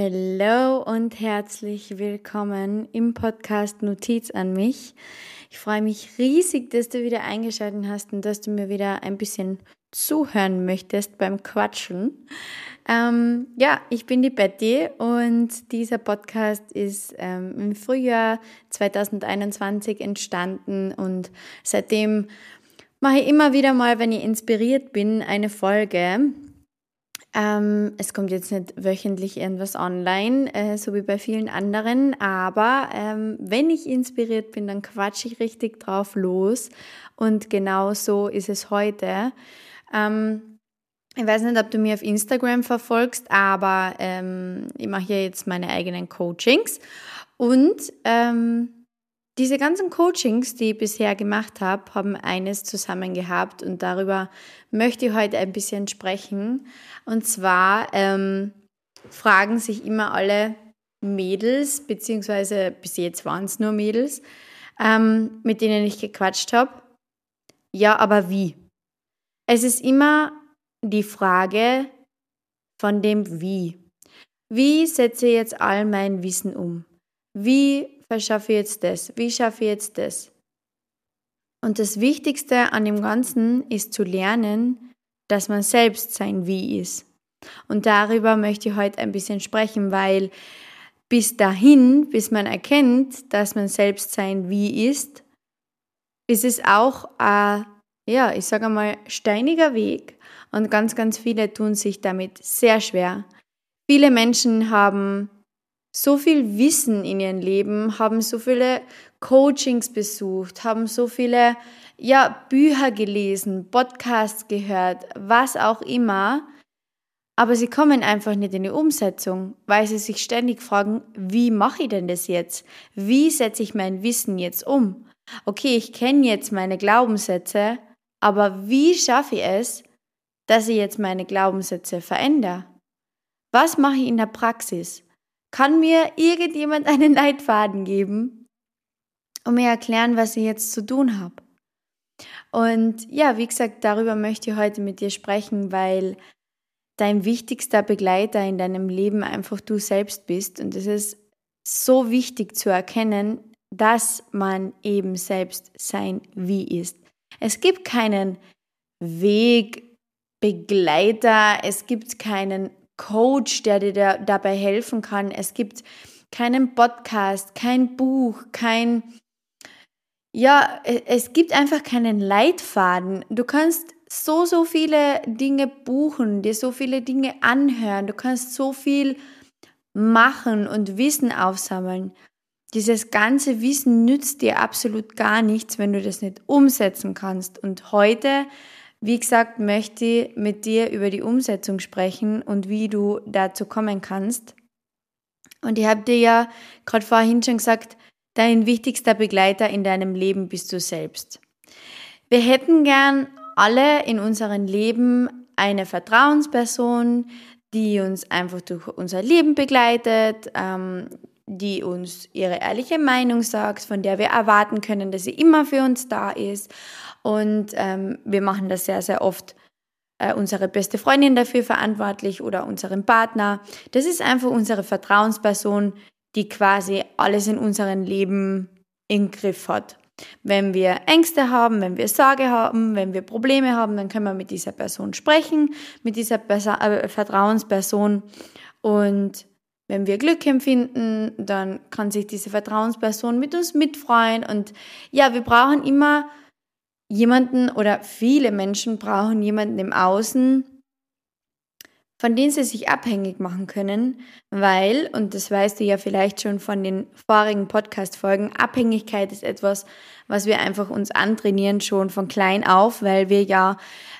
Hallo und herzlich willkommen im Podcast Notiz an mich. Ich freue mich riesig, dass du wieder eingeschaltet hast und dass du mir wieder ein bisschen zuhören möchtest beim Quatschen. Ähm, ja, ich bin die Betty und dieser Podcast ist ähm, im Frühjahr 2021 entstanden und seitdem mache ich immer wieder mal, wenn ich inspiriert bin, eine Folge ähm, es kommt jetzt nicht wöchentlich irgendwas online, äh, so wie bei vielen anderen, aber ähm, wenn ich inspiriert bin, dann quatsche ich richtig drauf los. Und genau so ist es heute. Ähm, ich weiß nicht, ob du mir auf Instagram verfolgst, aber ähm, ich mache ja jetzt meine eigenen Coachings. Und ähm, diese ganzen Coachings, die ich bisher gemacht habe, haben eines zusammen gehabt und darüber möchte ich heute ein bisschen sprechen. Und zwar ähm, fragen sich immer alle Mädels, beziehungsweise bis jetzt waren es nur Mädels, ähm, mit denen ich gequatscht habe, ja, aber wie? Es ist immer die Frage von dem Wie. Wie setze ich jetzt all mein Wissen um? Wie verschaffe jetzt das? Wie schaffe ich jetzt das? Und das Wichtigste an dem Ganzen ist zu lernen, dass man selbst sein Wie ist. Und darüber möchte ich heute ein bisschen sprechen, weil bis dahin, bis man erkennt, dass man selbst sein Wie ist, ist es auch ein, ja, ich sage mal, steiniger Weg. Und ganz, ganz viele tun sich damit sehr schwer. Viele Menschen haben so viel Wissen in ihrem Leben, haben so viele Coachings besucht, haben so viele ja, Bücher gelesen, Podcasts gehört, was auch immer. Aber sie kommen einfach nicht in die Umsetzung, weil sie sich ständig fragen, wie mache ich denn das jetzt? Wie setze ich mein Wissen jetzt um? Okay, ich kenne jetzt meine Glaubenssätze, aber wie schaffe ich es, dass ich jetzt meine Glaubenssätze verändere? Was mache ich in der Praxis? Kann mir irgendjemand einen Leitfaden geben und mir erklären, was ich jetzt zu tun habe? Und ja, wie gesagt, darüber möchte ich heute mit dir sprechen, weil dein wichtigster Begleiter in deinem Leben einfach du selbst bist. Und es ist so wichtig zu erkennen, dass man eben selbst sein Wie ist. Es gibt keinen Wegbegleiter, es gibt keinen Coach, der dir da, dabei helfen kann. Es gibt keinen Podcast, kein Buch, kein, ja, e, es gibt einfach keinen Leitfaden. Du kannst so, so viele Dinge buchen, dir so viele Dinge anhören, du kannst so viel machen und Wissen aufsammeln. Dieses ganze Wissen nützt dir absolut gar nichts, wenn du das nicht umsetzen kannst. Und heute wie gesagt, möchte ich mit dir über die Umsetzung sprechen und wie du dazu kommen kannst. Und ich habe dir ja gerade vorhin schon gesagt, dein wichtigster Begleiter in deinem Leben bist du selbst. Wir hätten gern alle in unserem Leben eine Vertrauensperson, die uns einfach durch unser Leben begleitet, ähm, die uns ihre ehrliche Meinung sagt, von der wir erwarten können, dass sie immer für uns da ist und ähm, wir machen das sehr, sehr oft äh, unsere beste Freundin dafür verantwortlich oder unseren Partner. Das ist einfach unsere Vertrauensperson, die quasi alles in unserem Leben im Griff hat. Wenn wir Ängste haben, wenn wir Sorge haben, wenn wir Probleme haben, dann können wir mit dieser Person sprechen, mit dieser Perso äh, Vertrauensperson. Und wenn wir Glück empfinden, dann kann sich diese Vertrauensperson mit uns mitfreuen. Und ja, wir brauchen immer jemanden oder viele Menschen brauchen jemanden im Außen, von dem sie sich abhängig machen können, weil, und das weißt du ja vielleicht schon von den vorigen Podcast-Folgen, Abhängigkeit ist etwas, was wir einfach uns antrainieren schon von klein auf, weil wir ja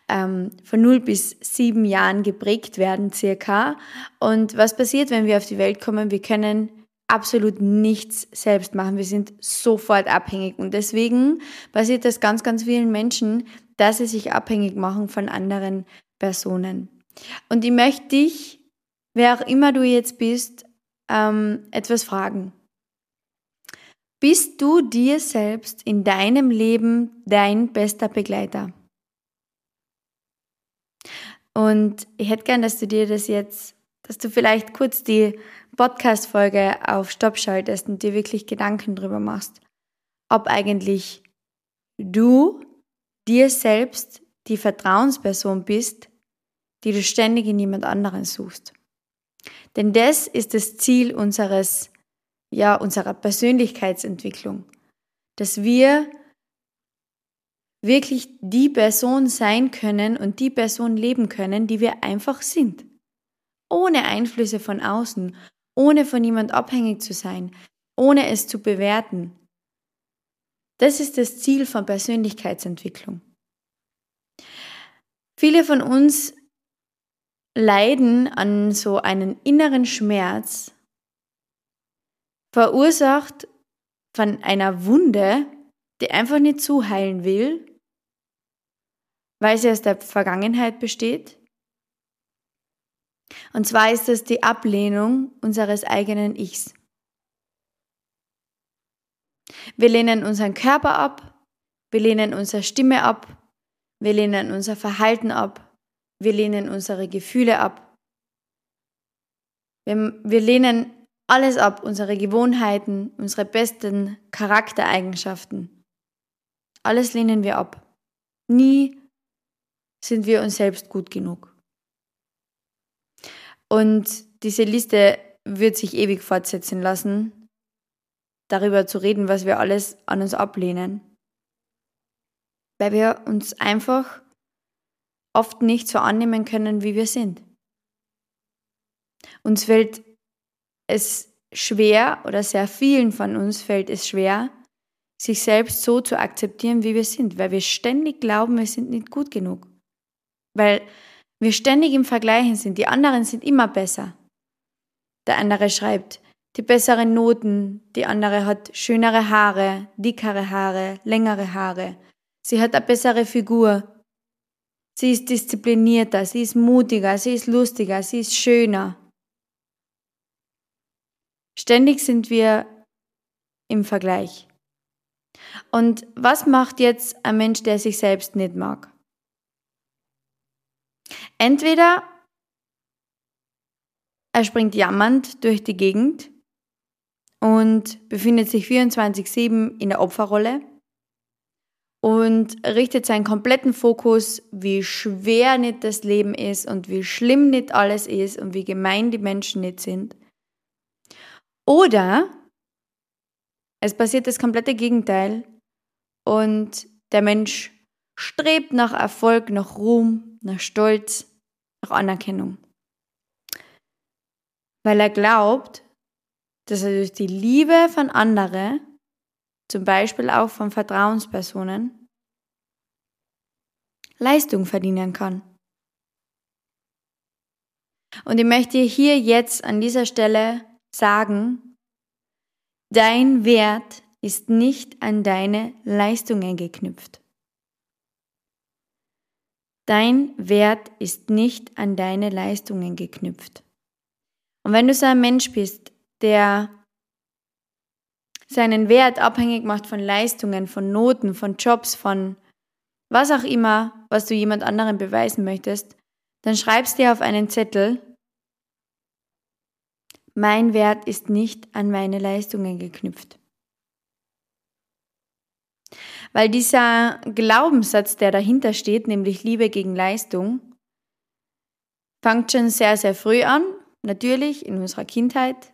ähm, von 0 bis 7 Jahren geprägt werden circa. Und was passiert, wenn wir auf die Welt kommen? Wir können absolut nichts selbst machen. Wir sind sofort abhängig. Und deswegen passiert das ganz, ganz vielen Menschen, dass sie sich abhängig machen von anderen Personen. Und ich möchte dich, wer auch immer du jetzt bist, ähm, etwas fragen. Bist du dir selbst in deinem Leben dein bester Begleiter? Und ich hätte gern, dass du dir das jetzt, dass du vielleicht kurz die Podcast-Folge auf Stopp schaltest und dir wirklich Gedanken drüber machst, ob eigentlich du dir selbst die Vertrauensperson bist, die du ständig in jemand anderen suchst. Denn das ist das Ziel unseres, ja, unserer Persönlichkeitsentwicklung, dass wir wirklich die Person sein können und die Person leben können, die wir einfach sind. Ohne Einflüsse von außen, ohne von jemand abhängig zu sein, ohne es zu bewerten. Das ist das Ziel von Persönlichkeitsentwicklung. Viele von uns leiden an so einen inneren Schmerz, verursacht von einer Wunde, die einfach nicht zuheilen will, weil sie aus der Vergangenheit besteht. Und zwar ist das die Ablehnung unseres eigenen Ichs. Wir lehnen unseren Körper ab, wir lehnen unsere Stimme ab, wir lehnen unser Verhalten ab, wir lehnen unsere Gefühle ab. Wir, wir lehnen alles ab, unsere Gewohnheiten, unsere besten Charaktereigenschaften. Alles lehnen wir ab. Nie sind wir uns selbst gut genug. Und diese Liste wird sich ewig fortsetzen lassen, darüber zu reden, was wir alles an uns ablehnen. Weil wir uns einfach oft nicht so annehmen können, wie wir sind. Uns fällt es schwer oder sehr vielen von uns fällt es schwer, sich selbst so zu akzeptieren, wie wir sind, weil wir ständig glauben, wir sind nicht gut genug. Weil wir ständig im Vergleichen sind, die anderen sind immer besser. Der andere schreibt die besseren Noten, die andere hat schönere Haare, dickere Haare, längere Haare. Sie hat eine bessere Figur, Sie ist disziplinierter, sie ist mutiger, sie ist lustiger, sie ist schöner. Ständig sind wir im Vergleich. Und was macht jetzt ein Mensch, der sich selbst nicht mag? Entweder er springt jammernd durch die Gegend und befindet sich 24-7 in der Opferrolle und richtet seinen kompletten Fokus, wie schwer nicht das Leben ist und wie schlimm nicht alles ist und wie gemein die Menschen nicht sind. Oder es passiert das komplette Gegenteil und der Mensch strebt nach Erfolg, nach Ruhm, nach Stolz, nach Anerkennung. Weil er glaubt, dass er durch die Liebe von anderen zum Beispiel auch von Vertrauenspersonen, Leistung verdienen kann. Und ich möchte hier jetzt an dieser Stelle sagen, dein Wert ist nicht an deine Leistungen geknüpft. Dein Wert ist nicht an deine Leistungen geknüpft. Und wenn du so ein Mensch bist, der seinen Wert abhängig macht von Leistungen, von Noten, von Jobs, von was auch immer, was du jemand anderem beweisen möchtest, dann schreibst dir auf einen Zettel, mein Wert ist nicht an meine Leistungen geknüpft. Weil dieser Glaubenssatz, der dahinter steht, nämlich Liebe gegen Leistung, fängt schon sehr, sehr früh an, natürlich in unserer Kindheit,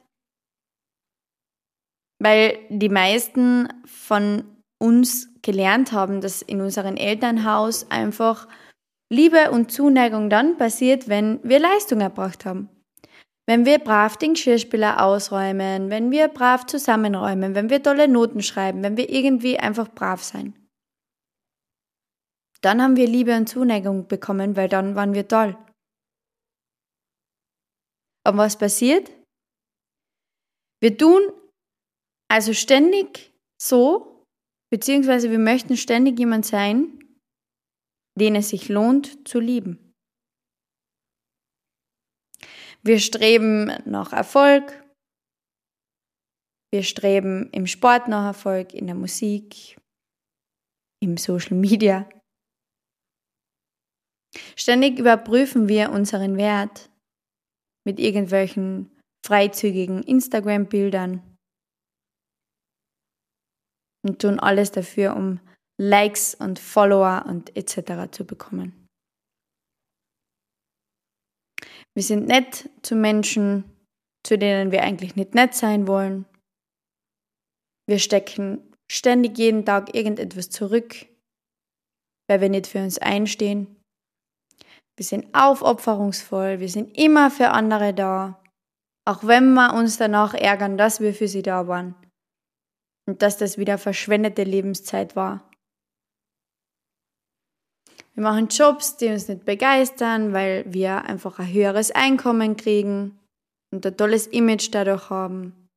weil die meisten von uns gelernt haben, dass in unserem Elternhaus einfach Liebe und Zuneigung dann passiert, wenn wir Leistung erbracht haben. Wenn wir brav den Geschirrspüler ausräumen, wenn wir brav zusammenräumen, wenn wir tolle Noten schreiben, wenn wir irgendwie einfach brav sein. Dann haben wir Liebe und Zuneigung bekommen, weil dann waren wir toll. Und was passiert? Wir tun also ständig so, beziehungsweise wir möchten ständig jemand sein, den es sich lohnt zu lieben. Wir streben nach Erfolg. Wir streben im Sport nach Erfolg, in der Musik, im Social Media. Ständig überprüfen wir unseren Wert mit irgendwelchen freizügigen Instagram-Bildern und tun alles dafür, um Likes und Follower und etc. zu bekommen. Wir sind nett zu Menschen, zu denen wir eigentlich nicht nett sein wollen. Wir stecken ständig jeden Tag irgendetwas zurück, weil wir nicht für uns einstehen. Wir sind aufopferungsvoll, wir sind immer für andere da, auch wenn wir uns danach ärgern, dass wir für sie da waren und dass das wieder verschwendete Lebenszeit war. Wir machen Jobs, die uns nicht begeistern, weil wir einfach ein höheres Einkommen kriegen und ein tolles Image dadurch haben.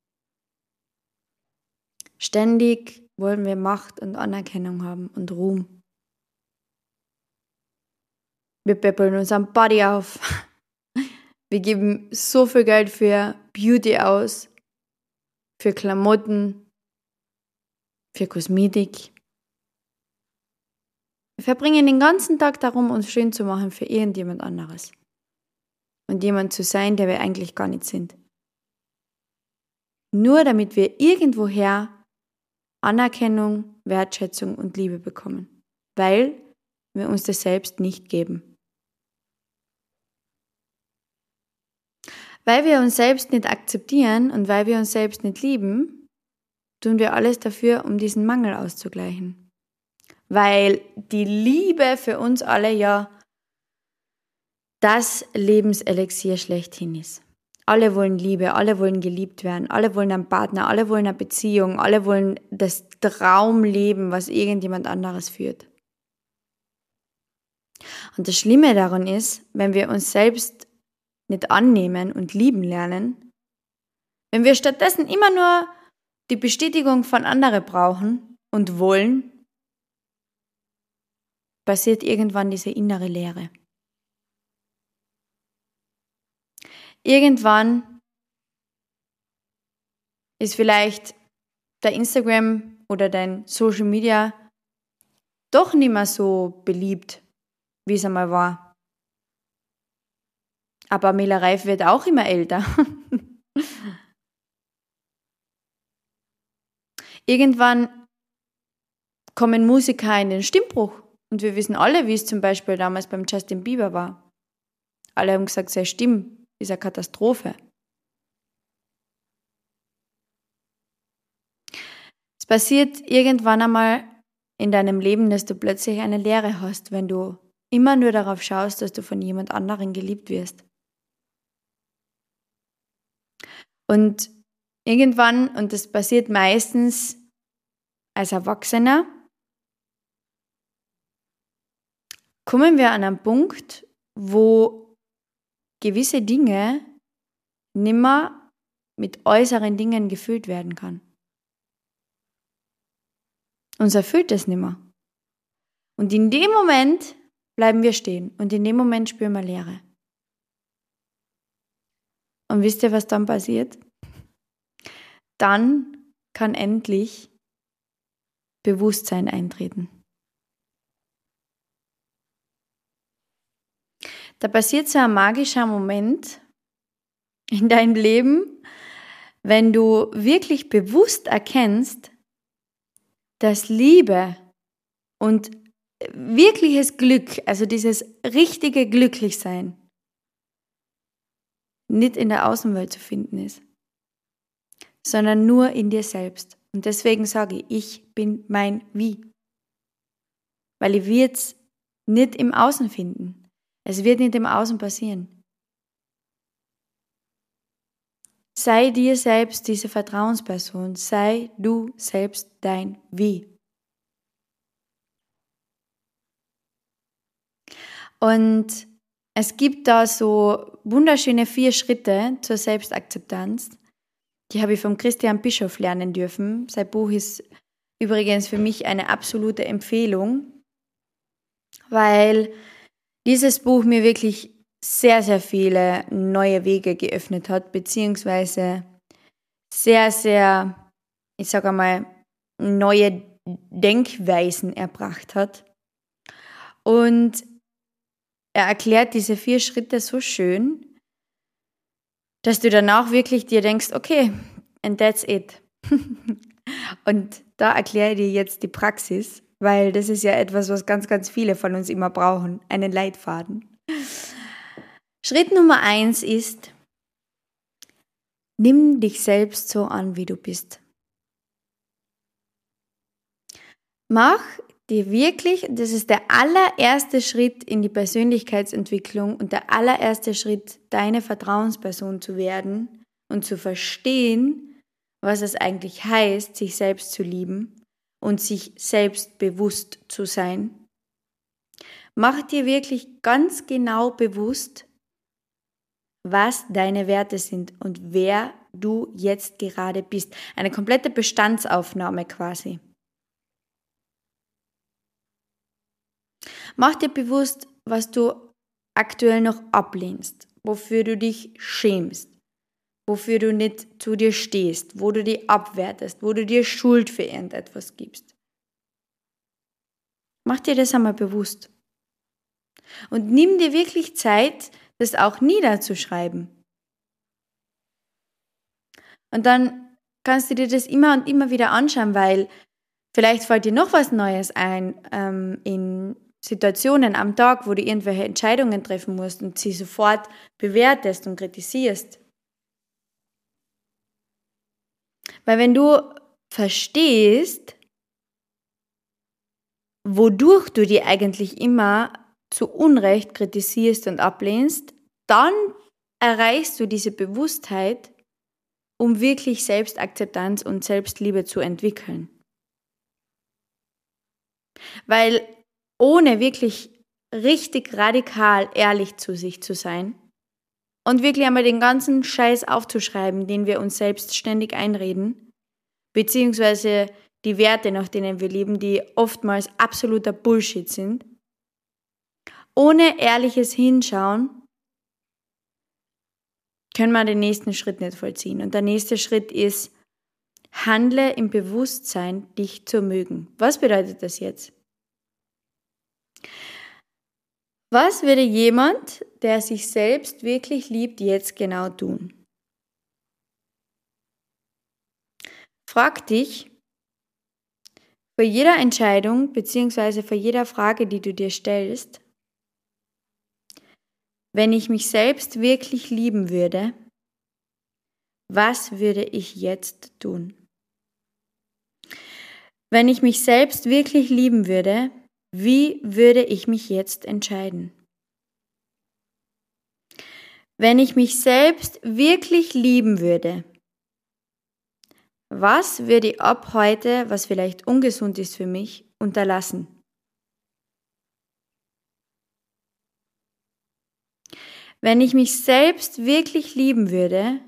Ständig wollen wir Macht und Anerkennung haben und Ruhm. Wir peppeln uns am Body auf. Wir geben so viel Geld für Beauty aus, für Klamotten, für Kosmetik. Wir verbringen den ganzen Tag darum, uns schön zu machen für irgendjemand anderes. Und jemand zu sein, der wir eigentlich gar nicht sind. Nur damit wir irgendwoher Anerkennung, Wertschätzung und Liebe bekommen. Weil wir uns das selbst nicht geben. Weil wir uns selbst nicht akzeptieren und weil wir uns selbst nicht lieben, tun wir alles dafür, um diesen Mangel auszugleichen weil die Liebe für uns alle ja das Lebenselixier schlechthin ist. Alle wollen Liebe, alle wollen geliebt werden, alle wollen einen Partner, alle wollen eine Beziehung, alle wollen das Traumleben, was irgendjemand anderes führt. Und das Schlimme daran ist, wenn wir uns selbst nicht annehmen und lieben lernen, wenn wir stattdessen immer nur die Bestätigung von anderen brauchen und wollen, passiert irgendwann diese innere Leere. Irgendwann ist vielleicht der Instagram oder dein Social Media doch nicht mehr so beliebt, wie es einmal war. Aber Mela Reif wird auch immer älter. Irgendwann kommen Musiker in den Stimmbruch. Und wir wissen alle, wie es zum Beispiel damals beim Justin Bieber war. Alle haben gesagt, seine Stimme ist eine Katastrophe. Es passiert irgendwann einmal in deinem Leben, dass du plötzlich eine Leere hast, wenn du immer nur darauf schaust, dass du von jemand anderen geliebt wirst. Und irgendwann, und das passiert meistens als Erwachsener, kommen wir an einen Punkt, wo gewisse Dinge nimmer mit äußeren Dingen gefüllt werden kann. Uns erfüllt es nimmer. Und in dem Moment bleiben wir stehen und in dem Moment spüren wir Leere. Und wisst ihr, was dann passiert? Dann kann endlich Bewusstsein eintreten. Da passiert so ein magischer Moment in deinem Leben, wenn du wirklich bewusst erkennst, dass Liebe und wirkliches Glück, also dieses richtige Glücklichsein, nicht in der Außenwelt zu finden ist, sondern nur in dir selbst. Und deswegen sage ich, ich bin mein Wie. Weil ich wird es nicht im Außen finden. Es wird nicht im Außen passieren. Sei dir selbst diese Vertrauensperson. Sei du selbst dein Wie. Und es gibt da so wunderschöne vier Schritte zur Selbstakzeptanz. Die habe ich vom Christian Bischof lernen dürfen. Sein Buch ist übrigens für mich eine absolute Empfehlung, weil dieses Buch mir wirklich sehr, sehr viele neue Wege geöffnet hat, beziehungsweise sehr, sehr, ich sage einmal, neue Denkweisen erbracht hat. Und er erklärt diese vier Schritte so schön, dass du danach wirklich dir denkst, okay, and that's it. und da erkläre ich dir jetzt die Praxis, weil das ist ja etwas, was ganz, ganz viele von uns immer brauchen, einen Leitfaden. Schritt Nummer eins ist, nimm dich selbst so an, wie du bist. Mach dir wirklich, das ist der allererste Schritt in die Persönlichkeitsentwicklung und der allererste Schritt, deine Vertrauensperson zu werden und zu verstehen, was es eigentlich heißt, sich selbst zu lieben und sich selbst bewusst zu sein. Mach dir wirklich ganz genau bewusst, was deine Werte sind und wer du jetzt gerade bist. Eine komplette Bestandsaufnahme quasi. Mach dir bewusst, was du aktuell noch ablehnst, wofür du dich schämst, wofür du nicht zu dir stehst, wo du dich abwertest, wo du dir Schuld für irgendetwas gibst. Mach dir das einmal bewusst. Und nimm dir wirklich Zeit, das auch niederzuschreiben. Und dann kannst du dir das immer und immer wieder anschauen, weil vielleicht fällt dir noch was Neues ein ähm, in Situationen am Tag, wo du irgendwelche Entscheidungen treffen musst und sie sofort bewertest und kritisierst. Weil wenn du verstehst, wodurch du die eigentlich immer zu Unrecht kritisierst und ablehnst, dann erreichst du diese Bewusstheit, um wirklich Selbstakzeptanz und Selbstliebe zu entwickeln. Weil ohne wirklich richtig radikal ehrlich zu sich zu sein und wirklich einmal den ganzen Scheiß aufzuschreiben, den wir uns selbst ständig einreden, beziehungsweise die Werte, nach denen wir leben, die oftmals absoluter Bullshit sind, ohne ehrliches Hinschauen können wir den nächsten Schritt nicht vollziehen. Und der nächste Schritt ist, handle im Bewusstsein, dich zu mögen. Was bedeutet das jetzt? Was würde jemand, der sich selbst wirklich liebt, jetzt genau tun? Frag dich, für jeder Entscheidung bzw. für jeder Frage, die du dir stellst, wenn ich mich selbst wirklich lieben würde, was würde ich jetzt tun? Wenn ich mich selbst wirklich lieben würde, wie würde ich mich jetzt entscheiden? Wenn ich mich selbst wirklich lieben würde, was würde ich ab heute, was vielleicht ungesund ist für mich, unterlassen? Wenn ich mich selbst wirklich lieben würde,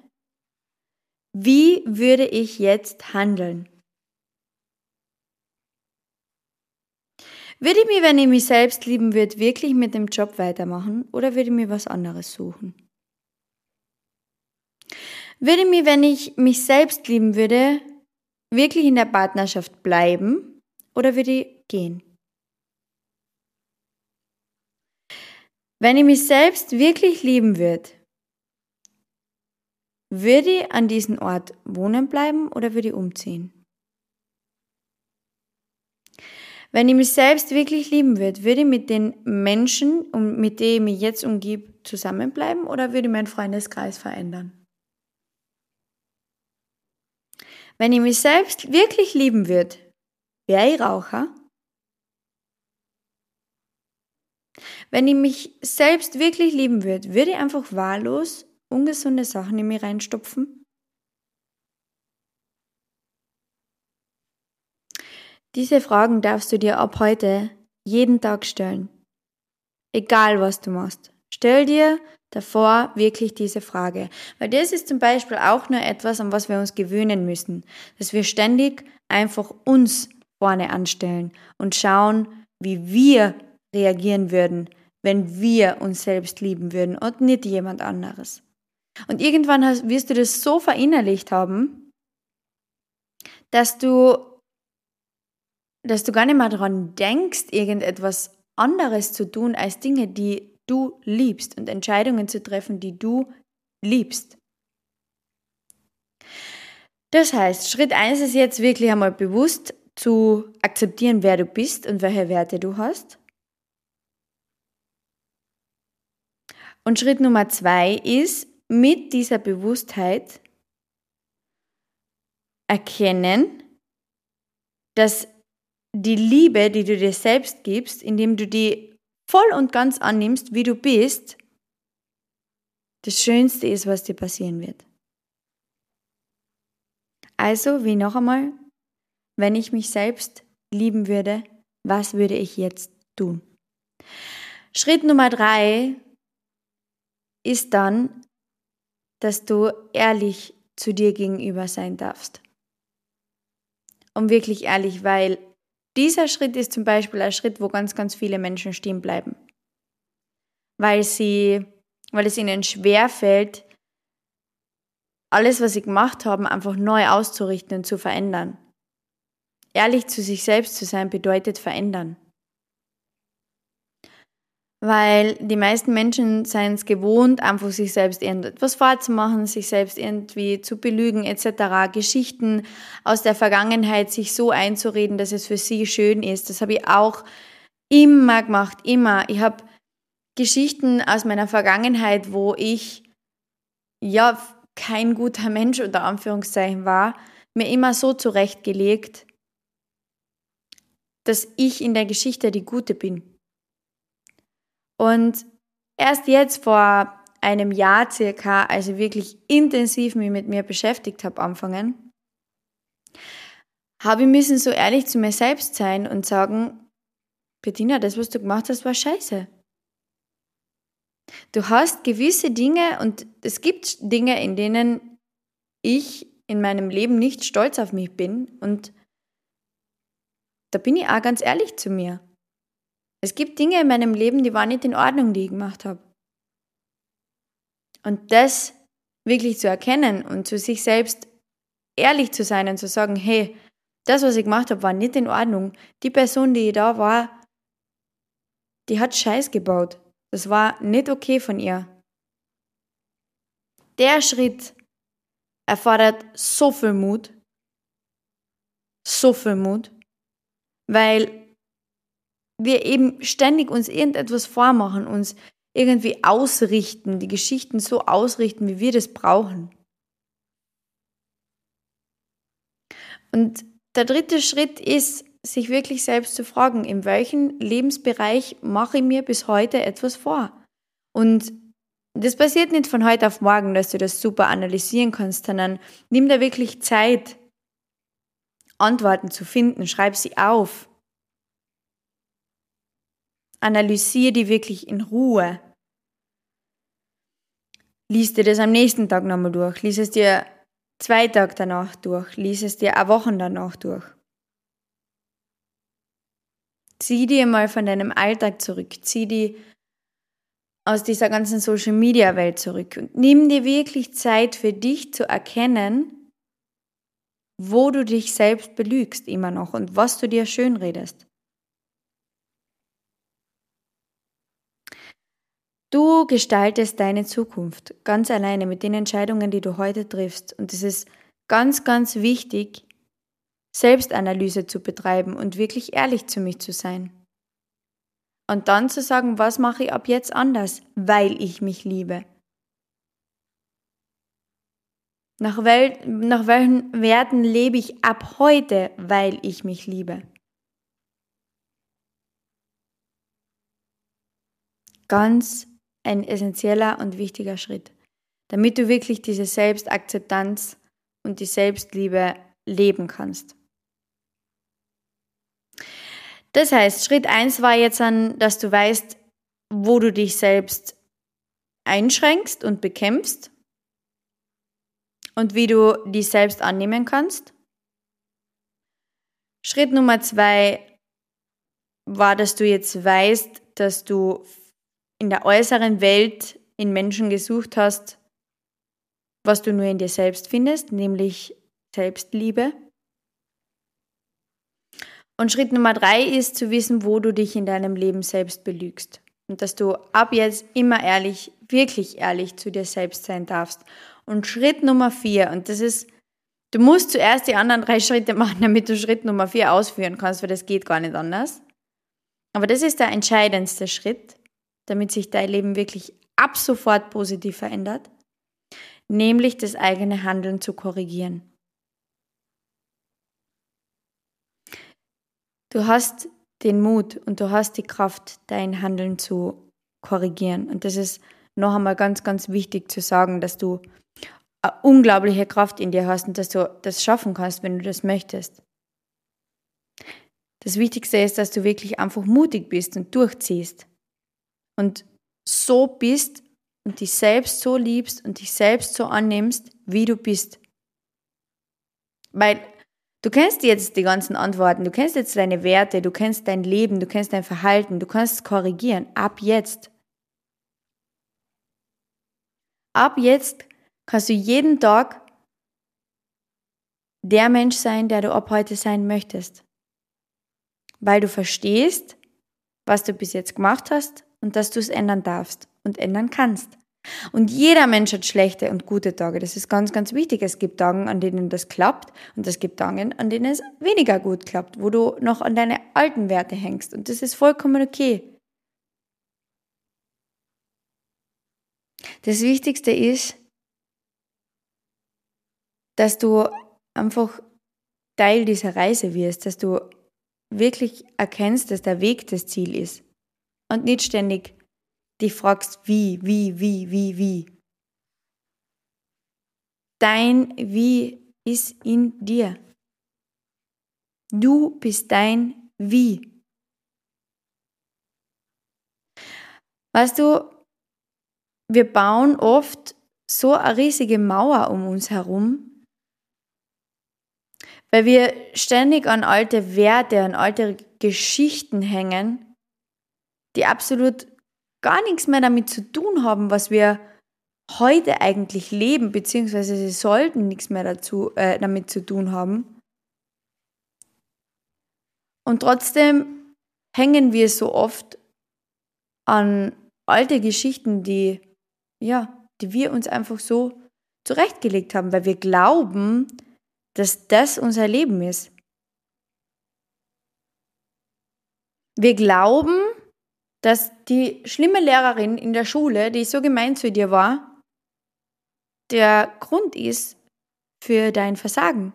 wie würde ich jetzt handeln? Würde ich mir, wenn ich mich selbst lieben würde, wirklich mit dem Job weitermachen oder würde ich mir was anderes suchen? Würde ich mir, wenn ich mich selbst lieben würde, wirklich in der Partnerschaft bleiben oder würde ich gehen? Wenn ich mich selbst wirklich lieben würde, würde ich an diesem Ort wohnen bleiben oder würde ich umziehen? Wenn ich mich selbst wirklich lieben würde, würde ich mit den Menschen, mit denen ich mich jetzt umgebe, zusammenbleiben oder würde ich meinen Freundeskreis verändern? Wenn ich mich selbst wirklich lieben würde, wäre ich Raucher? Wenn ich mich selbst wirklich lieben würde, würde ich einfach wahllos ungesunde Sachen in mich reinstopfen? Diese Fragen darfst du dir ab heute jeden Tag stellen. Egal was du machst. Stell dir davor wirklich diese Frage. Weil das ist zum Beispiel auch nur etwas, an was wir uns gewöhnen müssen. Dass wir ständig einfach uns vorne anstellen und schauen, wie wir reagieren würden, wenn wir uns selbst lieben würden und nicht jemand anderes. Und irgendwann wirst du das so verinnerlicht haben, dass du dass du gar nicht mehr daran denkst, irgendetwas anderes zu tun als Dinge, die du liebst und Entscheidungen zu treffen, die du liebst. Das heißt, Schritt 1 ist jetzt wirklich einmal bewusst zu akzeptieren, wer du bist und welche Werte du hast. Und Schritt Nummer 2 ist, mit dieser Bewusstheit erkennen, dass die Liebe, die du dir selbst gibst, indem du die voll und ganz annimmst, wie du bist, das Schönste ist, was dir passieren wird. Also, wie noch einmal, wenn ich mich selbst lieben würde, was würde ich jetzt tun? Schritt Nummer drei ist dann, dass du ehrlich zu dir gegenüber sein darfst. Und wirklich ehrlich, weil dieser Schritt ist zum Beispiel ein Schritt, wo ganz, ganz viele Menschen stehen bleiben. Weil sie, weil es ihnen schwer fällt, alles, was sie gemacht haben, einfach neu auszurichten und zu verändern. Ehrlich zu sich selbst zu sein bedeutet verändern. Weil die meisten Menschen seien es gewohnt, einfach sich selbst irgendetwas vorzumachen, sich selbst irgendwie zu belügen etc. Geschichten aus der Vergangenheit sich so einzureden, dass es für sie schön ist. Das habe ich auch immer gemacht, immer. Ich habe Geschichten aus meiner Vergangenheit, wo ich ja kein guter Mensch unter Anführungszeichen war, mir immer so zurechtgelegt, dass ich in der Geschichte die Gute bin. Und erst jetzt vor einem Jahr circa, also wirklich intensiv mich mit mir beschäftigt habe, anfangen, habe ich müssen so ehrlich zu mir selbst sein und sagen, Bettina, das, was du gemacht hast, war scheiße. Du hast gewisse Dinge und es gibt Dinge, in denen ich in meinem Leben nicht stolz auf mich bin und da bin ich auch ganz ehrlich zu mir. Es gibt Dinge in meinem Leben, die waren nicht in Ordnung, die ich gemacht habe. Und das wirklich zu erkennen und zu sich selbst ehrlich zu sein und zu sagen, hey, das, was ich gemacht habe, war nicht in Ordnung. Die Person, die da war, die hat Scheiß gebaut. Das war nicht okay von ihr. Der Schritt erfordert so viel Mut, so viel Mut, weil wir eben ständig uns irgendetwas vormachen, uns irgendwie ausrichten, die Geschichten so ausrichten, wie wir das brauchen. Und der dritte Schritt ist, sich wirklich selbst zu fragen, in welchem Lebensbereich mache ich mir bis heute etwas vor? Und das passiert nicht von heute auf morgen, dass du das super analysieren kannst, sondern nimm dir wirklich Zeit, Antworten zu finden, schreib sie auf. Analysiere die wirklich in Ruhe. Lies dir das am nächsten Tag nochmal durch, lies es dir zwei Tage danach durch, lies es dir eine Woche danach durch. Zieh dir mal von deinem Alltag zurück, zieh die aus dieser ganzen Social Media Welt zurück. Und nimm dir wirklich Zeit für dich zu erkennen, wo du dich selbst belügst immer noch und was du dir schön Du gestaltest deine Zukunft ganz alleine mit den Entscheidungen, die du heute triffst. Und es ist ganz, ganz wichtig, Selbstanalyse zu betreiben und wirklich ehrlich zu mich zu sein. Und dann zu sagen, was mache ich ab jetzt anders, weil ich mich liebe. Nach, wel nach welchen Werten lebe ich ab heute, weil ich mich liebe? Ganz ein essentieller und wichtiger Schritt, damit du wirklich diese Selbstakzeptanz und die Selbstliebe leben kannst. Das heißt, Schritt 1 war jetzt dann, dass du weißt, wo du dich selbst einschränkst und bekämpfst und wie du dich selbst annehmen kannst. Schritt Nummer 2 war, dass du jetzt weißt, dass du in der äußeren Welt in Menschen gesucht hast, was du nur in dir selbst findest, nämlich Selbstliebe. Und Schritt Nummer drei ist zu wissen, wo du dich in deinem Leben selbst belügst. Und dass du ab jetzt immer ehrlich, wirklich ehrlich zu dir selbst sein darfst. Und Schritt Nummer vier, und das ist Du musst zuerst die anderen drei Schritte machen, damit du Schritt Nummer vier ausführen kannst, weil das geht gar nicht anders. Aber das ist der entscheidendste Schritt, damit sich dein Leben wirklich ab sofort positiv verändert, nämlich das eigene Handeln zu korrigieren. Du hast den Mut und du hast die Kraft, dein Handeln zu korrigieren. Und das ist noch einmal ganz, ganz wichtig zu sagen, dass du eine unglaubliche Kraft in dir hast und dass du das schaffen kannst, wenn du das möchtest. Das Wichtigste ist, dass du wirklich einfach mutig bist und durchziehst. Und so bist und dich selbst so liebst und dich selbst so annimmst, wie du bist. Weil du kennst jetzt die ganzen Antworten, du kennst jetzt deine Werte, du kennst dein Leben, du kennst dein Verhalten, du kannst es korrigieren. Ab jetzt. Ab jetzt kannst du jeden Tag der Mensch sein, der du ab heute sein möchtest. Weil du verstehst, was du bis jetzt gemacht hast und dass du es ändern darfst und ändern kannst. Und jeder Mensch hat schlechte und gute Tage. Das ist ganz, ganz wichtig. Es gibt Tage, an denen das klappt und es gibt Tage, an denen es weniger gut klappt, wo du noch an deine alten Werte hängst. Und das ist vollkommen okay. Das Wichtigste ist, dass du einfach Teil dieser Reise wirst, dass du wirklich erkennst, dass der Weg das Ziel ist und nicht ständig dich fragst, wie, wie, wie, wie, wie. Dein Wie ist in dir. Du bist dein Wie. Weißt du, wir bauen oft so eine riesige Mauer um uns herum, weil wir ständig an alte Werte, an alte Geschichten hängen, die absolut gar nichts mehr damit zu tun haben, was wir heute eigentlich leben, beziehungsweise sie sollten nichts mehr dazu, äh, damit zu tun haben. Und trotzdem hängen wir so oft an alte Geschichten, die, ja, die wir uns einfach so zurechtgelegt haben, weil wir glauben, dass das unser Leben ist. Wir glauben, dass die schlimme Lehrerin in der Schule, die so gemein zu dir war, der Grund ist für dein Versagen.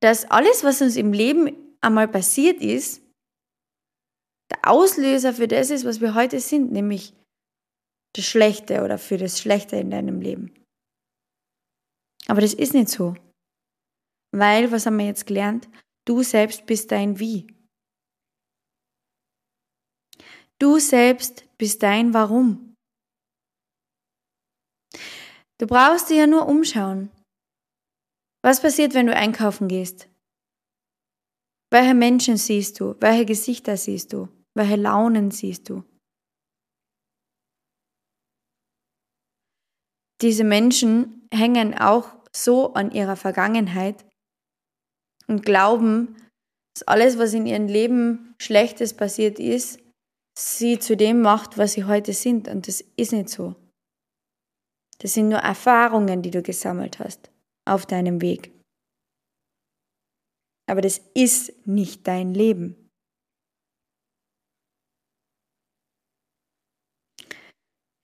Dass alles, was uns im Leben einmal passiert ist, der Auslöser für das ist, was wir heute sind, nämlich das Schlechte oder für das Schlechte in deinem Leben. Aber das ist nicht so. Weil, was haben wir jetzt gelernt? Du selbst bist dein Wie. Du selbst bist dein Warum. Du brauchst dir ja nur umschauen. Was passiert, wenn du einkaufen gehst? Welche Menschen siehst du? Welche Gesichter siehst du? Welche Launen siehst du? Diese Menschen hängen auch so an ihrer Vergangenheit und glauben, dass alles, was in ihrem Leben Schlechtes passiert ist, sie zu dem macht, was sie heute sind. Und das ist nicht so. Das sind nur Erfahrungen, die du gesammelt hast auf deinem Weg. Aber das ist nicht dein Leben.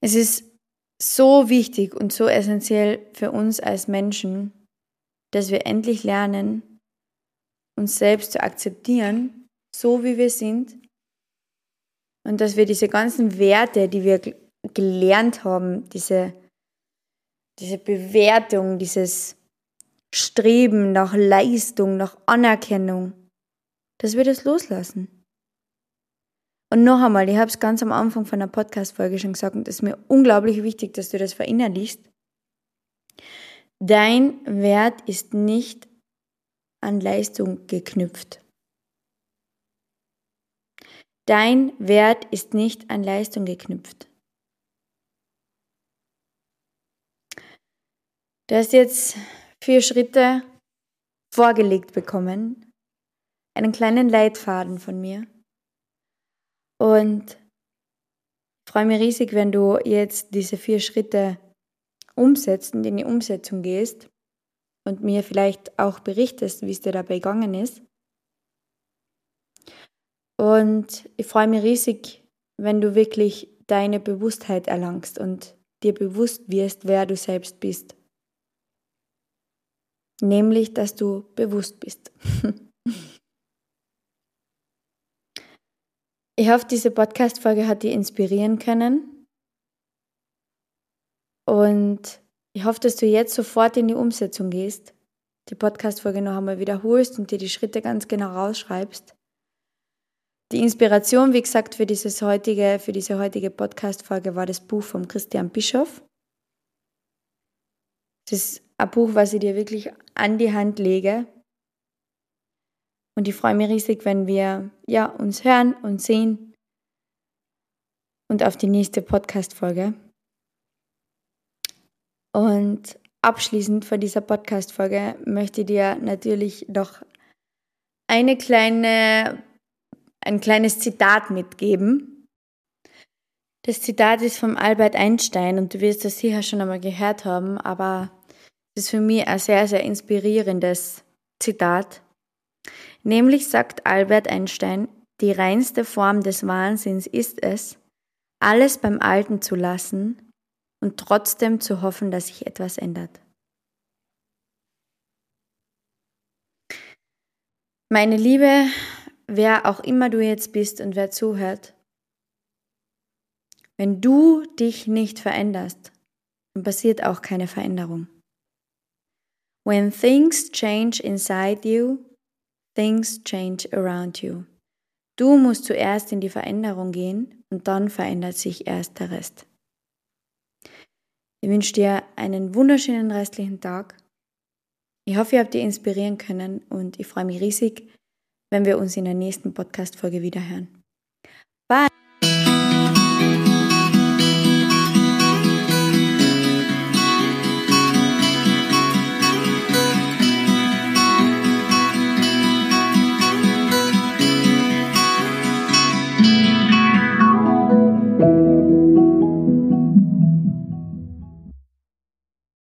Es ist so wichtig und so essentiell für uns als Menschen, dass wir endlich lernen, uns selbst zu akzeptieren, so wie wir sind und dass wir diese ganzen Werte, die wir gelernt haben, diese, diese Bewertung, dieses Streben nach Leistung, nach Anerkennung, dass wir das loslassen. Und noch einmal, ich habe es ganz am Anfang von der Podcast-Folge schon gesagt, und es ist mir unglaublich wichtig, dass du das verinnerlichst. Dein Wert ist nicht an Leistung geknüpft. Dein Wert ist nicht an Leistung geknüpft. Du hast jetzt vier Schritte vorgelegt bekommen, einen kleinen Leitfaden von mir. Und ich freue mich riesig, wenn du jetzt diese vier Schritte umsetzt und in die Umsetzung gehst und mir vielleicht auch berichtest, wie es dir dabei gegangen ist. Und ich freue mich riesig, wenn du wirklich deine Bewusstheit erlangst und dir bewusst wirst, wer du selbst bist. Nämlich, dass du bewusst bist. ich hoffe, diese Podcast-Folge hat dich inspirieren können. Und ich hoffe, dass du jetzt sofort in die Umsetzung gehst, die Podcast-Folge noch einmal wiederholst und dir die Schritte ganz genau rausschreibst. Die Inspiration, wie gesagt, für, dieses heutige, für diese heutige Podcast-Folge war das Buch von Christian Bischoff. Es ist ein Buch, was ich dir wirklich an die Hand lege. Und ich freue mich riesig, wenn wir ja, uns hören und sehen. Und auf die nächste Podcast-Folge. Und abschließend von dieser Podcast-Folge möchte ich dir natürlich noch eine kleine, ein kleines Zitat mitgeben. Das Zitat ist von Albert Einstein und du wirst das sicher schon einmal gehört haben, aber es ist für mich ein sehr, sehr inspirierendes Zitat. Nämlich sagt Albert Einstein, die reinste Form des Wahnsinns ist es, alles beim Alten zu lassen und trotzdem zu hoffen, dass sich etwas ändert. Meine Liebe, wer auch immer du jetzt bist und wer zuhört, wenn du dich nicht veränderst, dann passiert auch keine Veränderung. When things change inside you, things change around you. Du musst zuerst in die Veränderung gehen und dann verändert sich erst der Rest. Ich wünsche dir einen wunderschönen restlichen Tag. Ich hoffe, ihr habt dich inspirieren können und ich freue mich riesig, wenn wir uns in der nächsten Podcast-Folge wiederhören. Bye!